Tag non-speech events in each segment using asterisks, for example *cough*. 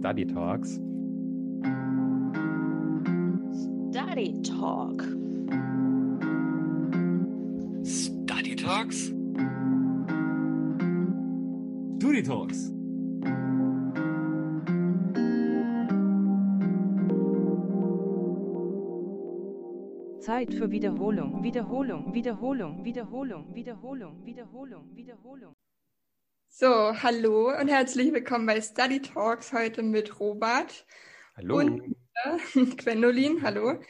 Study Talks. Study Talk. Study Talks? Study Talks. Zeit für Wiederholung, Wiederholung, Wiederholung, Wiederholung, Wiederholung, Wiederholung, Wiederholung. So, hallo und herzlich willkommen bei Study Talks heute mit Robert Hallo. und *laughs* Gwendolin. Hallo.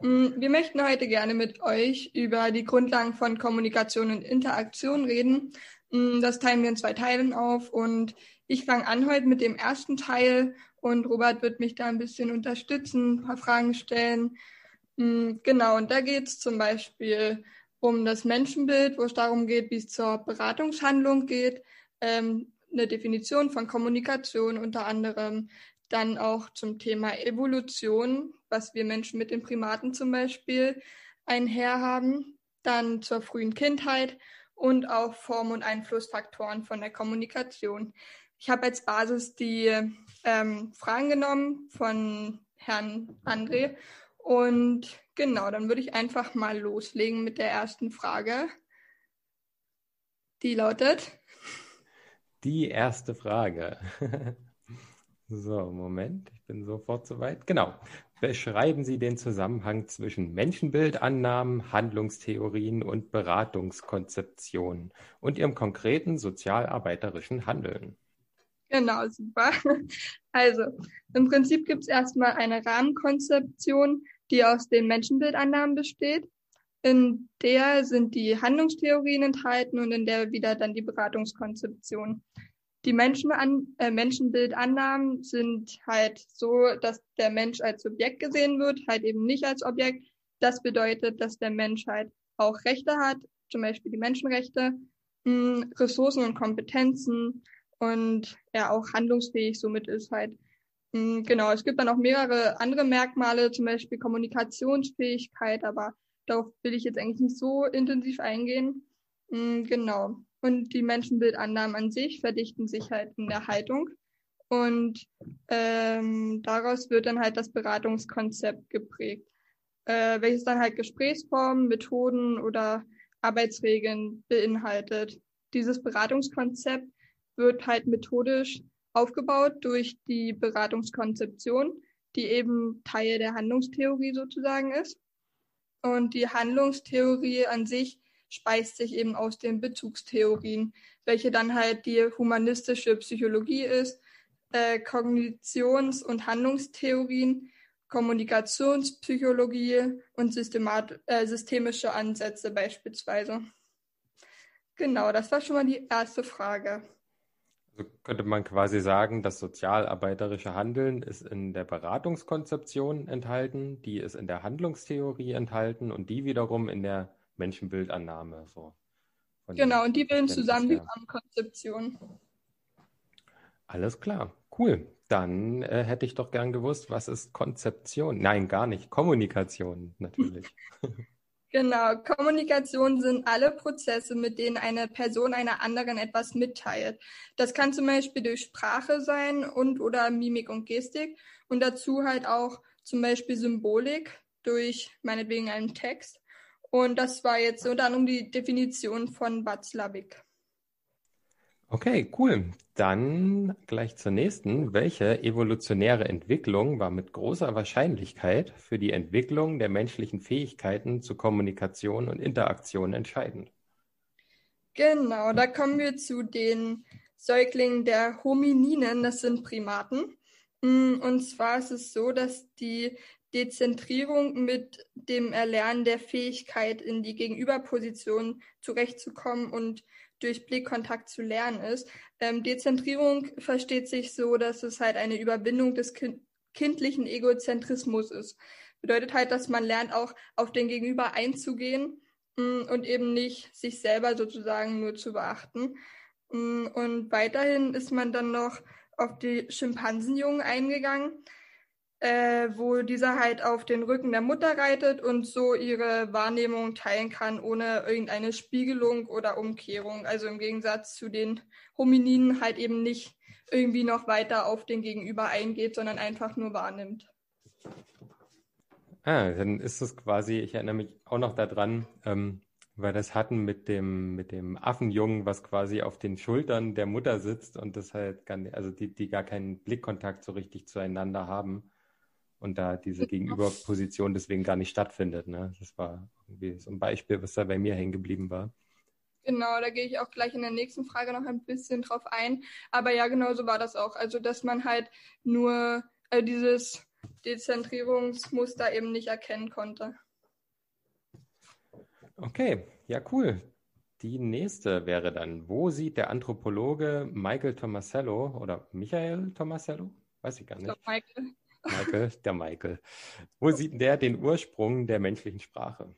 Mm, Wir möchten heute gerne mit euch über die Grundlagen von Kommunikation und Interaktion reden. Mm, Das teilen wir in zwei Teilen auf und ich fange an heute mit dem ersten Teil und Robert wird mich da ein bisschen unterstützen, ein paar Fragen stellen. Mm, Genau, und da geht es zum Beispiel um das Menschenbild, wo es darum geht, wie es zur Beratungshandlung geht, ähm, eine Definition von Kommunikation unter anderem, dann auch zum Thema Evolution, was wir Menschen mit den Primaten zum Beispiel einherhaben, dann zur frühen Kindheit und auch Form- und Einflussfaktoren von der Kommunikation. Ich habe als Basis die ähm, Fragen genommen von Herrn André und genau, dann würde ich einfach mal loslegen mit der ersten Frage. Die lautet, Die erste Frage. *laughs* So, Moment, ich bin sofort soweit. Genau. Beschreiben Sie den Zusammenhang zwischen Menschenbildannahmen, Handlungstheorien und Beratungskonzeptionen und Ihrem konkreten sozialarbeiterischen Handeln. Genau, super. Also, im Prinzip gibt es erstmal eine Rahmenkonzeption, die aus den Menschenbildannahmen besteht. In der sind die Handlungstheorien enthalten und in der wieder dann die Beratungskonzeption. Die Menschenan äh, Menschenbildannahmen sind halt so, dass der Mensch als Subjekt gesehen wird, halt eben nicht als Objekt. Das bedeutet, dass der Mensch halt auch Rechte hat, zum Beispiel die Menschenrechte, mh, Ressourcen und Kompetenzen und er auch handlungsfähig somit ist halt. Mh, Genau, es gibt dann auch mehrere andere Merkmale, zum Beispiel Kommunikationsfähigkeit, aber darauf will ich jetzt eigentlich nicht so intensiv eingehen. Mh, Genau. Und die Menschenbildannahmen an sich verdichten sich halt in der Haltung. Und ähm, daraus wird dann halt das Beratungskonzept geprägt, äh, welches dann halt Gesprächsformen, Methoden oder Arbeitsregeln beinhaltet. Dieses Beratungskonzept wird halt methodisch aufgebaut durch die Beratungskonzeption, die eben Teil der Handlungstheorie sozusagen ist. Und die Handlungstheorie an sich speist sich eben aus den Bezugstheorien, welche dann halt die humanistische Psychologie ist, äh, Kognitions- und Handlungstheorien, Kommunikationspsychologie und Systemat äh, systemische Ansätze beispielsweise. Genau, das war schon mal die erste Frage. Also könnte man quasi sagen, das sozialarbeiterische Handeln ist in der Beratungskonzeption enthalten, die ist in der Handlungstheorie enthalten und die wiederum in der Menschenbildannahme. So Genau, und die bilden zusammen die her. Rahmenkonzeption. Alles klar, cool. Dann äh, hätte ich doch gern gewusst, was ist Konzeption? Nein, gar nicht. Kommunikation natürlich. *laughs* Genau, Kommunikation sind alle Prozesse, mit denen eine Person einer anderen etwas mitteilt. Das kann zum Beispiel durch Sprache sein und oder Mimik und Gestik und dazu halt auch zum Beispiel Symbolik durch meinetwegen einen Text. Und das war jetzt unter anderem die Definition von Watzlawick. Okay, cool. Dann gleich zur nächsten. Welche evolutionäre Entwicklung war mit großer Wahrscheinlichkeit für die Entwicklung der menschlichen Fähigkeiten zu Kommunikation und Interaktion entscheidend? Genau, da kommen wir zu den Säuglingen der Homininen, das sind Primaten. Mm, Und zwar ist es so, dass die Dezentrierung mit dem Erlernen der Fähigkeit, in die Gegenüberposition zurechtzukommen und durch Blickkontakt zu lernen ist. Ähm, Dezentrierung versteht sich so, dass es halt eine Überwindung des kind kindlichen Egozentrismus ist. Bedeutet halt, dass man lernt, auch auf den Gegenüber einzugehen mm, und eben nicht sich selber sozusagen nur zu beachten. Mm, Und weiterhin ist man dann noch auf die Schimpansenjungen eingegangen, äh, wo dieser halt auf den Rücken der Mutter reitet und so ihre Wahrnehmung teilen kann, ohne irgendeine Spiegelung oder Umkehrung. Also im Gegensatz zu den Homininen halt eben nicht irgendwie noch weiter auf den Gegenüber eingeht, sondern einfach nur wahrnimmt. Ah, dann ist es quasi, ich erinnere mich auch noch daran, ähm, weil das hatten mit dem, mit dem Affenjungen, was quasi auf den Schultern der Mutter sitzt und das halt nicht, also die, die gar keinen Blickkontakt so richtig zueinander haben und da diese Gegenüberposition deswegen gar nicht stattfindet. Ne? Das war irgendwie so ein Beispiel, was da bei mir hängen geblieben war. Genau, da gehe ich auch gleich in der nächsten Frage noch ein bisschen drauf ein. Aber ja, genau so war das auch. Also, dass man halt nur äh, dieses Dezentrierungsmuster eben nicht erkennen konnte. Okay, ja, cool. Die nächste wäre dann, wo sieht der Anthropologe Michael Tomasello oder Michael Tomasello? Weiß ich gar nicht. Ich Michael. Michael, der Michael. Wo sieht der den Ursprung der menschlichen Sprache?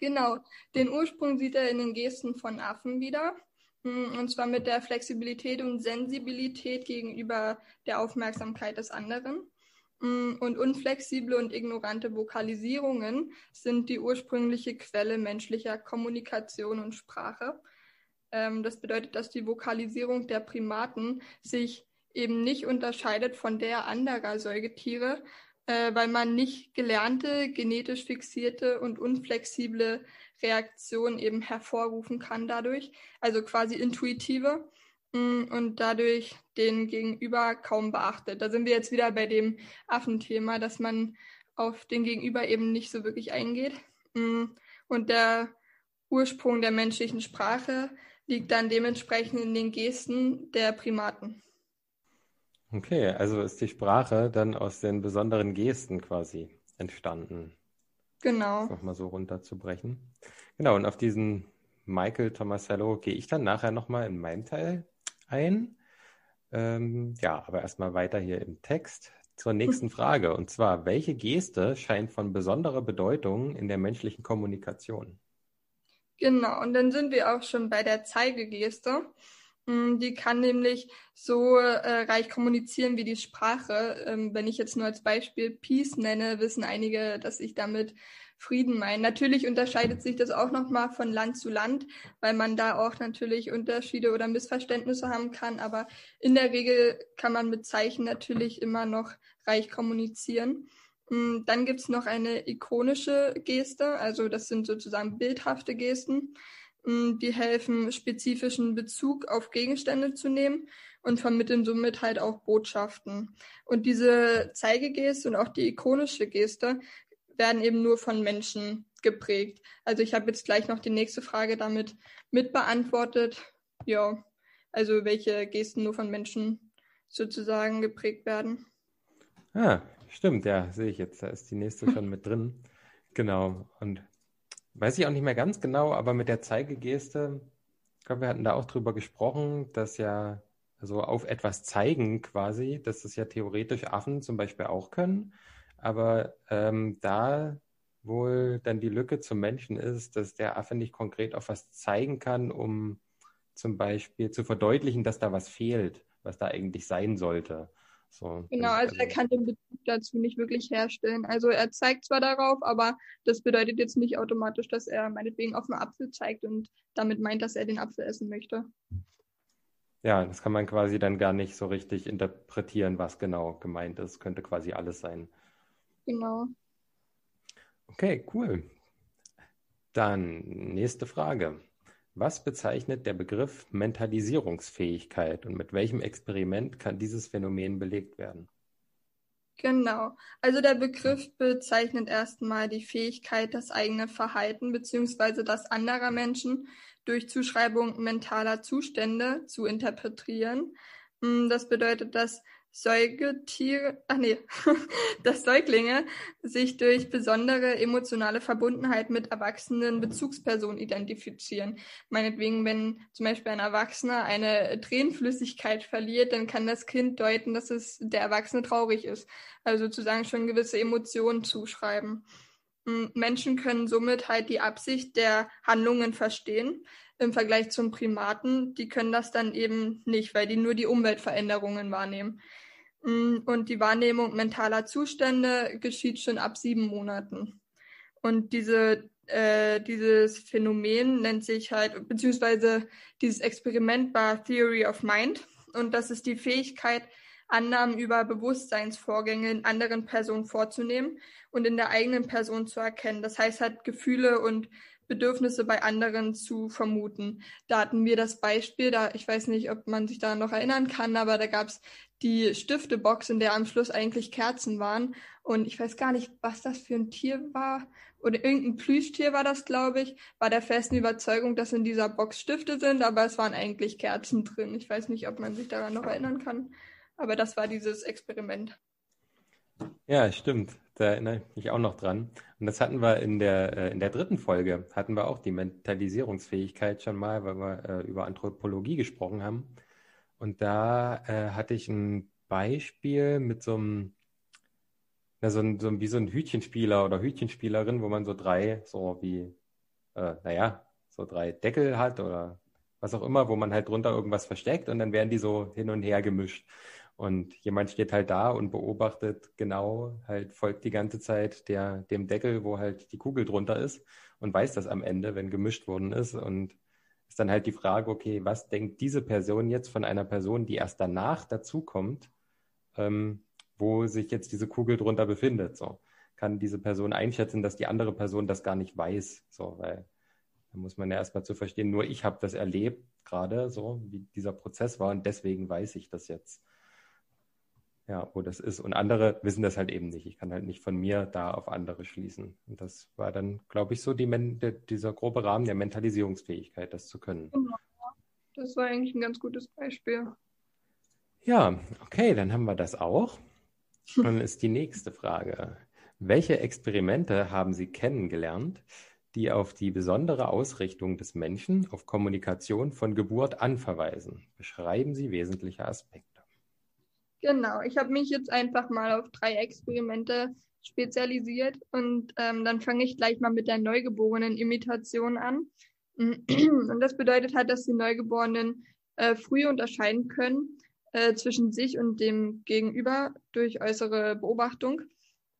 Genau, den Ursprung sieht er in den Gesten von Affen wieder. Hm, und zwar mit der Flexibilität und Sensibilität gegenüber der Aufmerksamkeit des anderen. Mm, und unflexible und ignorante Vokalisierungen sind die ursprüngliche Quelle menschlicher Kommunikation und Sprache. Ähm, das bedeutet, dass die Vokalisierung der Primaten sich eben nicht unterscheidet von der anderer Säugetiere, äh, weil man nicht gelernte, genetisch fixierte und unflexible Reaktionen eben hervorrufen kann dadurch, also quasi intuitive. Mm, und dadurch den Gegenüber kaum beachtet. Da sind wir jetzt wieder bei dem Affenthema, dass man auf den Gegenüber eben nicht so wirklich eingeht. Mm, und der Ursprung der menschlichen Sprache liegt dann dementsprechend in den Gesten der Primaten. Okay, also ist die Sprache dann aus den besonderen Gesten quasi entstanden. Genau. Nochmal so runterzubrechen. Genau, und auf diesen Michael Tomasello gehe ich dann nachher nochmal in meinem Teil ein. Ähm, ja, aber erstmal weiter hier im Text zur nächsten *laughs* Frage. Und zwar, welche Geste scheint von besonderer Bedeutung in der menschlichen Kommunikation? Genau, und dann sind wir auch schon bei der Zeigegeste. Mm, die kann nämlich so äh, reich kommunizieren wie die Sprache. Ähm, wenn ich jetzt nur als Beispiel Peace nenne, wissen einige, dass ich damit Frieden meinen. Natürlich unterscheidet sich das auch nochmal von Land zu Land, weil man da auch natürlich Unterschiede oder Missverständnisse haben kann. Aber in der Regel kann man mit Zeichen natürlich immer noch reich kommunizieren. Mm, dann gibt's noch eine ikonische Geste, also das sind sozusagen bildhafte Gesten. Die helfen, spezifischen Bezug auf Gegenstände zu nehmen und vermitteln somit halt auch Botschaften. Und diese Zeigegeste und auch die ikonische Geste werden eben nur von Menschen geprägt. Also ich habe jetzt gleich noch die nächste Frage damit mitbeantwortet. Ja, also welche Gesten nur von Menschen sozusagen geprägt werden. Ah, stimmt, ja, sehe ich jetzt. Da ist die nächste schon mit drin. Genau. Und weiß ich auch nicht mehr ganz genau, aber mit der Zeigegeste, ich glaube, wir hatten da auch drüber gesprochen, dass ja so auf etwas zeigen quasi, dass es ja theoretisch Affen zum Beispiel auch können. Aber ähm, da wohl dann die Lücke zum Menschen ist, dass der Affe nicht konkret auf was zeigen kann, um zum Beispiel zu verdeutlichen, dass da was fehlt, was da eigentlich sein sollte. So, genau, also er kann den Bezug dazu nicht wirklich herstellen. Also er zeigt zwar darauf, aber das bedeutet jetzt nicht automatisch, dass er meinetwegen auf einen Apfel zeigt und damit meint, dass er den Apfel essen möchte. Ja, das kann man quasi dann gar nicht so richtig interpretieren, was genau gemeint ist. Könnte quasi alles sein. Genau. Okay, cool. Dann nächste Frage. Was bezeichnet der Begriff Mentalisierungsfähigkeit und mit welchem Experiment kann dieses Phänomen belegt werden? Genau. Also der Begriff bezeichnet erstmal die Fähigkeit, das eigene Verhalten bzw. das anderer Menschen durch Zuschreibung mentaler Zustände zu interpretieren. Hm, das bedeutet, dass Säugetiere, ach nee, *laughs* dass Säuglinge sich durch besondere emotionale Verbundenheit mit erwachsenen Bezugspersonen identifizieren. Meinetwegen, wenn zum Beispiel ein Erwachsener eine Tränenflüssigkeit verliert, dann kann das Kind deuten, dass es der Erwachsene traurig ist. Also sozusagen schon gewisse Emotionen zuschreiben. Hm, Menschen können somit halt die Absicht der Handlungen verstehen im Vergleich zum Primaten. Die können das dann eben nicht, weil die nur die Umweltveränderungen wahrnehmen. Mm, und die Wahrnehmung mentaler Zustände geschieht schon ab sieben Monaten. Und diese, äh, dieses Phänomen nennt sich halt, beziehungsweise dieses Experiment war Theory of Mind. und das ist die Fähigkeit, Annahmen über Bewusstseinsvorgänge in anderen Personen vorzunehmen und in der eigenen Person zu erkennen. Das heißt halt Gefühle und Bedürfnisse bei anderen zu vermuten. Da hatten wir das Beispiel, da ich weiß nicht, ob man sich daran noch erinnern kann, aber da gab es die Stiftebox, in der am Schluss eigentlich Kerzen waren. Und ich weiß gar nicht, was das für ein Tier war. Oder irgendein Plüschtier war das, glaube ich. War der festen Überzeugung, dass in dieser Box Stifte sind, aber es waren eigentlich Kerzen drin. Ich weiß nicht, ob man sich daran noch erinnern kann. Aber das war dieses Experiment. Ja, stimmt. Da erinnere ich mich auch noch dran. Und das hatten wir in der, äh, in der dritten Folge, hatten wir auch die Mentalisierungsfähigkeit schon mal, weil wir äh, über Anthropologie gesprochen haben. Und da äh, hatte ich ein Beispiel mit so einem, na, so, ein, so wie so ein Hütchenspieler oder Hütchenspielerin, wo man so drei, so wie, äh, naja, so drei Deckel hat oder was auch immer, wo man halt drunter irgendwas versteckt und dann werden die so hin und her gemischt. Und jemand steht halt da und beobachtet genau, halt folgt die ganze Zeit der, dem Deckel, wo halt die Kugel drunter ist und weiß das am Ende, wenn gemischt worden ist. Und ist dann halt die Frage, okay, was denkt diese Person jetzt von einer Person, die erst danach dazukommt, ähm, wo sich jetzt diese Kugel drunter befindet? So kann diese Person einschätzen, dass die andere Person das gar nicht weiß. So, weil da muss man ja erstmal zu verstehen, nur ich habe das erlebt gerade, so wie dieser Prozess war und deswegen weiß ich das jetzt ja, wo das ist. Und andere wissen das halt eben nicht. Ich kann halt nicht von mir da auf andere schließen. Und das war dann, glaube ich, so die der, dieser grobe Rahmen der Mentalisierungsfähigkeit, das zu können. Genau. Das war eigentlich ein ganz gutes Beispiel. Ja, okay, dann haben wir das auch. Dann ist die nächste Frage. Welche Experimente haben Sie kennengelernt, die auf die besondere Ausrichtung des Menschen auf Kommunikation von Geburt an verweisen? Beschreiben Sie wesentliche Aspekte. Genau, ich habe mich jetzt einfach mal auf drei Experimente spezialisiert und ähm, dann fange ich gleich mal mit der Neugeborenen-Imitation an. *clears throat* Und das bedeutet halt, dass die Neugeborenen äh, früh unterscheiden können äh, zwischen sich und dem Gegenüber durch äußere Beobachtung.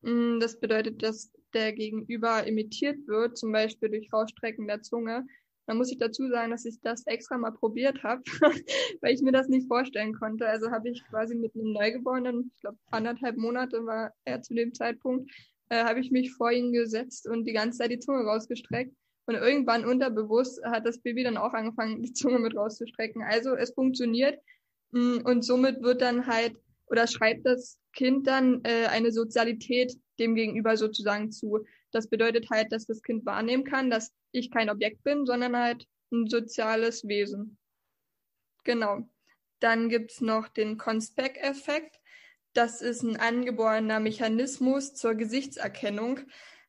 Mm, das bedeutet, dass der Gegenüber imitiert wird, zum Beispiel durch Rausstrecken der Zunge dann muss ich dazu sagen, dass ich das extra mal probiert habe, *laughs* weil ich mir das nicht vorstellen konnte. Also habe ich quasi mit einem Neugeborenen, ich glaube anderthalb Monate war er zu dem Zeitpunkt, äh, habe ich mich vor ihn gesetzt und die ganze Zeit die Zunge rausgestreckt. Und irgendwann unterbewusst hat das Baby dann auch angefangen, die Zunge mit rauszustrecken. Also es funktioniert mm, und somit wird dann halt oder schreibt das Kind dann äh, eine Sozialität dem Gegenüber sozusagen zu. Das bedeutet halt, dass das Kind wahrnehmen kann, dass ich kein Objekt bin, sondern halt ein soziales Wesen. Genau. Dann gibt's noch den Conspec-Effekt. Das ist ein angeborener Mechanismus zur Gesichtserkennung.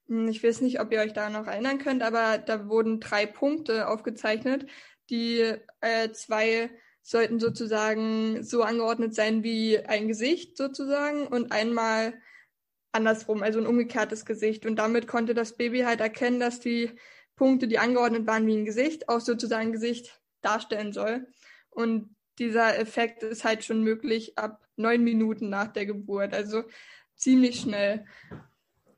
Hm, ich weiß nicht, ob ihr euch da noch erinnern könnt, aber da wurden drei Punkte aufgezeichnet. Die äh, zwei sollten sozusagen so angeordnet sein wie ein Gesicht sozusagen und einmal andersrum, also ein umgekehrtes Gesicht. Und damit konnte das Baby halt erkennen, dass die Punkte, die angeordnet waren wie ein Gesicht, auch sozusagen Gesicht darstellen soll. Und dieser Effekt ist halt schon möglich ab neun Minuten nach der Geburt, also ziemlich schnell.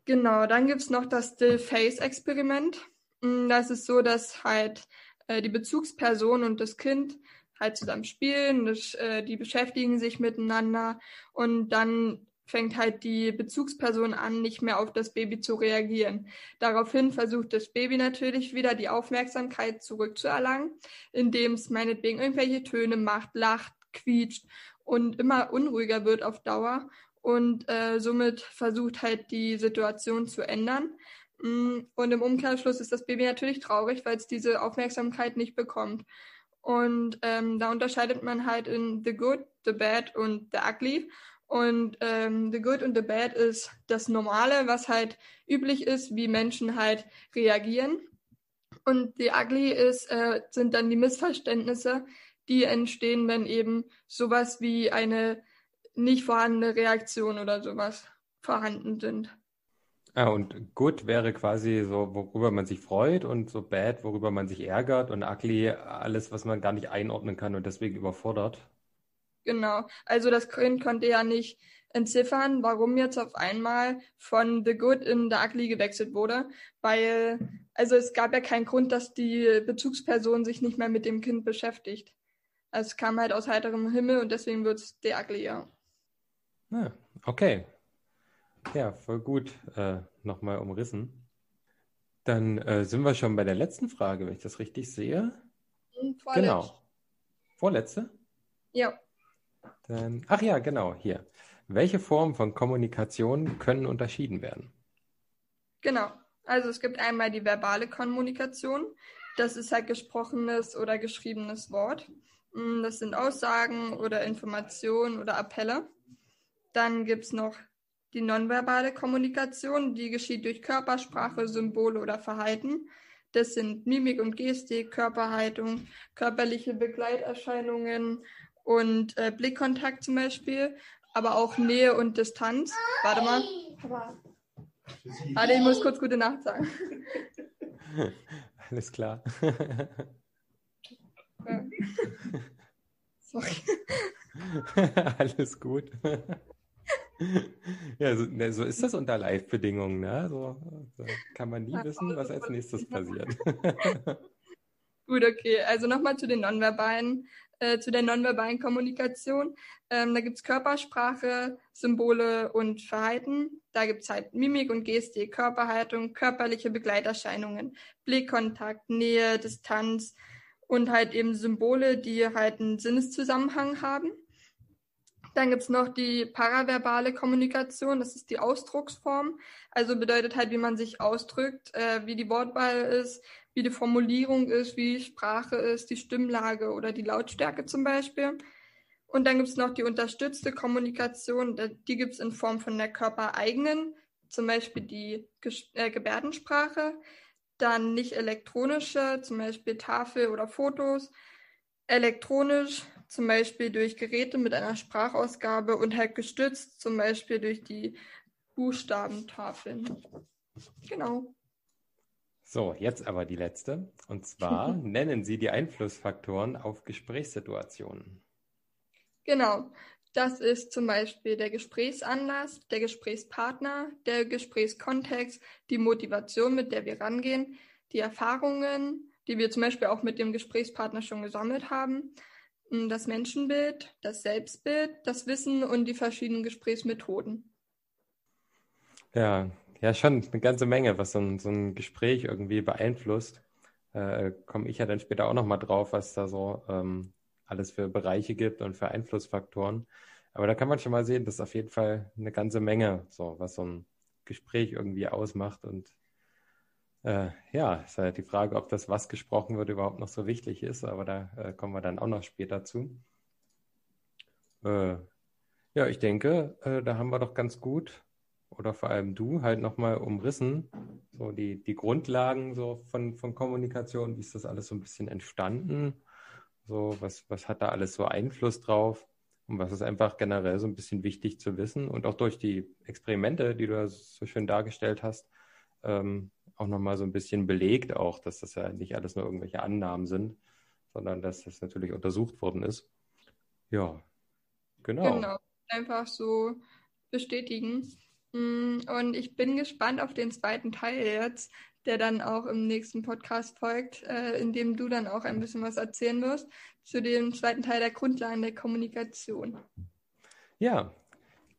Genau, dann gibt es noch das Still-Face-Experiment. Mm, das ist so, dass halt äh, die Bezugsperson und das Kind halt zusammen spielen, das, äh, die beschäftigen sich miteinander und dann fängt halt die Bezugsperson an, nicht mehr auf das Baby zu reagieren. Daraufhin versucht das Baby natürlich wieder die Aufmerksamkeit zurückzuerlangen, indem es meinetwegen irgendwelche Töne macht, lacht, quietscht und immer unruhiger wird auf Dauer und äh, somit versucht halt die Situation zu ändern. Mm, und im Umkehrschluss ist das Baby natürlich traurig, weil es diese Aufmerksamkeit nicht bekommt. Und ähm, da unterscheidet man halt in The Good, The Bad und The Ugly. Und ähm, The Good und The Bad ist das Normale, was halt üblich ist, wie Menschen halt reagieren. Und The Ugly ist, äh, sind dann die Missverständnisse, die entstehen, wenn eben sowas wie eine nicht vorhandene Reaktion oder sowas vorhanden sind. Ah, und Good wäre quasi so, worüber man sich freut und so Bad, worüber man sich ärgert und Ugly alles, was man gar nicht einordnen kann und deswegen überfordert. Genau. Also das Kind konnte ja nicht entziffern, warum jetzt auf einmal von The Good in The Ugly gewechselt wurde, weil also es gab ja keinen Grund, dass die Bezugsperson sich nicht mehr mit dem Kind beschäftigt. Es kam halt aus heiterem Himmel und deswegen wird es The Ugly, ja. Ah, okay. Ja, voll gut äh, nochmal umrissen. Dann äh, sind wir schon bei der letzten Frage, wenn ich das richtig sehe. Und vorletzt- Genau. Vorletzte? Ja. Dann, ach ja, genau, hier. Welche Formen von Kommunikation können unterschieden werden? Genau. Also es gibt einmal die verbale Kommunikation. Das ist halt gesprochenes oder geschriebenes Wort. Mm, Das sind Aussagen oder Informationen oder Appelle. Dann gibt's noch die nonverbale Kommunikation. Die geschieht durch Körpersprache, Symbole oder Verhalten. Das sind Mimik und Gestik, Körperhaltung, körperliche Begleiterscheinungen und äh, Blickkontakt zum Beispiel, aber auch Nähe und Distanz. Warte mal. Warte, ich muss kurz gute Nacht sagen. *laughs* Alles klar. Sorry. *laughs* Alles gut. Ja, so, ne, so ist das unter Live-Bedingungen, ne? So, so kann man nie wissen, was als nächstes passiert. *laughs* Gut, okay. Also nochmal zu den nonverbalen, äh, zu der nonverbalen Kommunikation. Ähm, da gibt's Körpersprache, Symbole und Verhalten. Da gibt's halt Mimik und Gestik, Körperhaltung, körperliche Begleiterscheinungen, Blickkontakt, Nähe, Distanz und halt eben Symbole, die halt einen Sinneszusammenhang haben. Dann gibt's noch die paraverbale Kommunikation, das ist die Ausdrucksform. Also bedeutet halt, wie man sich ausdrückt, äh, wie die Wortwahl ist, wie die Formulierung ist, wie Sprache ist, die Stimmlage oder die Lautstärke zum Beispiel. Und dann gibt's noch die unterstützte Kommunikation, die gibt's in Form von der körpereigenen, zum Beispiel die äh, Gebärdensprache, dann nicht elektronische, zum Beispiel Tafel oder Fotos, elektronisch, zum Beispiel durch Geräte mit einer Sprachausgabe und halt gestützt, zum Beispiel durch die Buchstabentafeln. Genau. So, jetzt aber die letzte. Und zwar *laughs* nennen Sie die Einflussfaktoren auf Gesprächssituationen. Genau. Das ist zum Beispiel der Gesprächsanlass, der Gesprächspartner, der Gesprächskontext, die Motivation, mit der wir rangehen, die Erfahrungen, die wir zum Beispiel auch mit dem Gesprächspartner schon gesammelt haben, m, das Menschenbild, das Selbstbild, das Wissen und die verschiedenen Gesprächsmethoden. Ja, ja, schon eine ganze Menge, was so ein, so ein Gespräch irgendwie beeinflusst. Äh, komme ich ja dann später auch nochmal drauf, was da so ähm, alles für Bereiche gibt und für Einflussfaktoren. Aber da kann man schon mal sehen, das ist auf jeden Fall eine ganze Menge, so was so ein Gespräch irgendwie ausmacht. Und äh, ja, ist halt die Frage, ob das, was gesprochen wird, überhaupt noch so wichtig ist. Aber da äh, kommen wir dann auch noch später zu. Äh, ja, ich denke, äh, da haben wir doch ganz gut oder vor allem du halt nochmal umrissen, so die, die Grundlagen so von, von Kommunikation, wie ist das alles so ein bisschen entstanden, so was, was hat da alles so Einfluss drauf und was ist einfach generell so ein bisschen wichtig zu wissen und auch durch die Experimente, die du so schön dargestellt hast, ähm, auch nochmal so ein bisschen belegt auch, dass das ja nicht alles nur irgendwelche Annahmen sind, sondern dass das natürlich untersucht worden ist. Ja, genau. Genau. Einfach so bestätigen. Mm, Und ich bin gespannt auf den zweiten Teil jetzt, der dann auch im nächsten Podcast folgt, äh, in dem du dann auch ein bisschen was erzählen wirst zu dem zweiten Teil der Grundlagen der Kommunikation. Ja,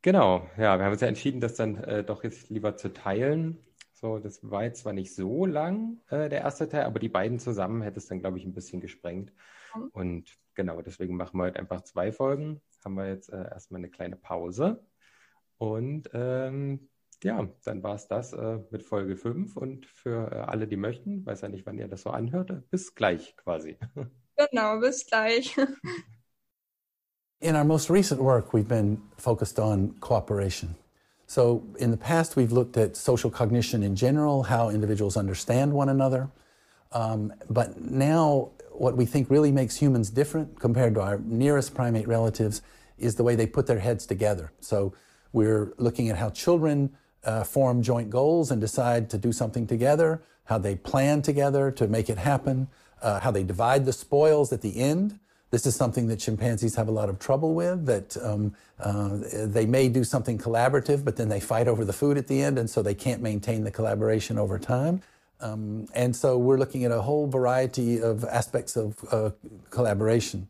genau. Ja, wir haben uns ja entschieden, das dann äh, doch jetzt lieber zu teilen. So, das war jetzt zwar nicht so lang, äh, der erste Teil, aber die beiden zusammen hätte es dann, glaube ich, ein bisschen gesprengt. Mhm. Und genau, deswegen machen wir heute einfach zwei Folgen. Haben wir jetzt äh, erstmal eine kleine Pause. Und ähm, ja, dann war es das äh, mit Folge 5. Und für äh, alle, die möchten, weiß ja nicht, wann ihr das so anhört, äh, bis gleich quasi. *laughs* Genau, bis gleich. In our most recent work, we've been focused on cooperation. So, in the past, we've looked at social cognition in general, how individuals understand one another. Um, but now, what we think really makes humans different compared to our nearest primate relatives is the way they put their heads together. So, we're looking at how children uh, form joint goals and decide to do something together, how they plan together to make it happen, uh, how they divide the spoils at the end. This is something that chimpanzees have a lot of trouble with, that um, uh, they may do something collaborative, but then they fight over the food at the end, and so they can't maintain the collaboration over time. Um, and so we're looking at a whole variety of aspects of uh, collaboration.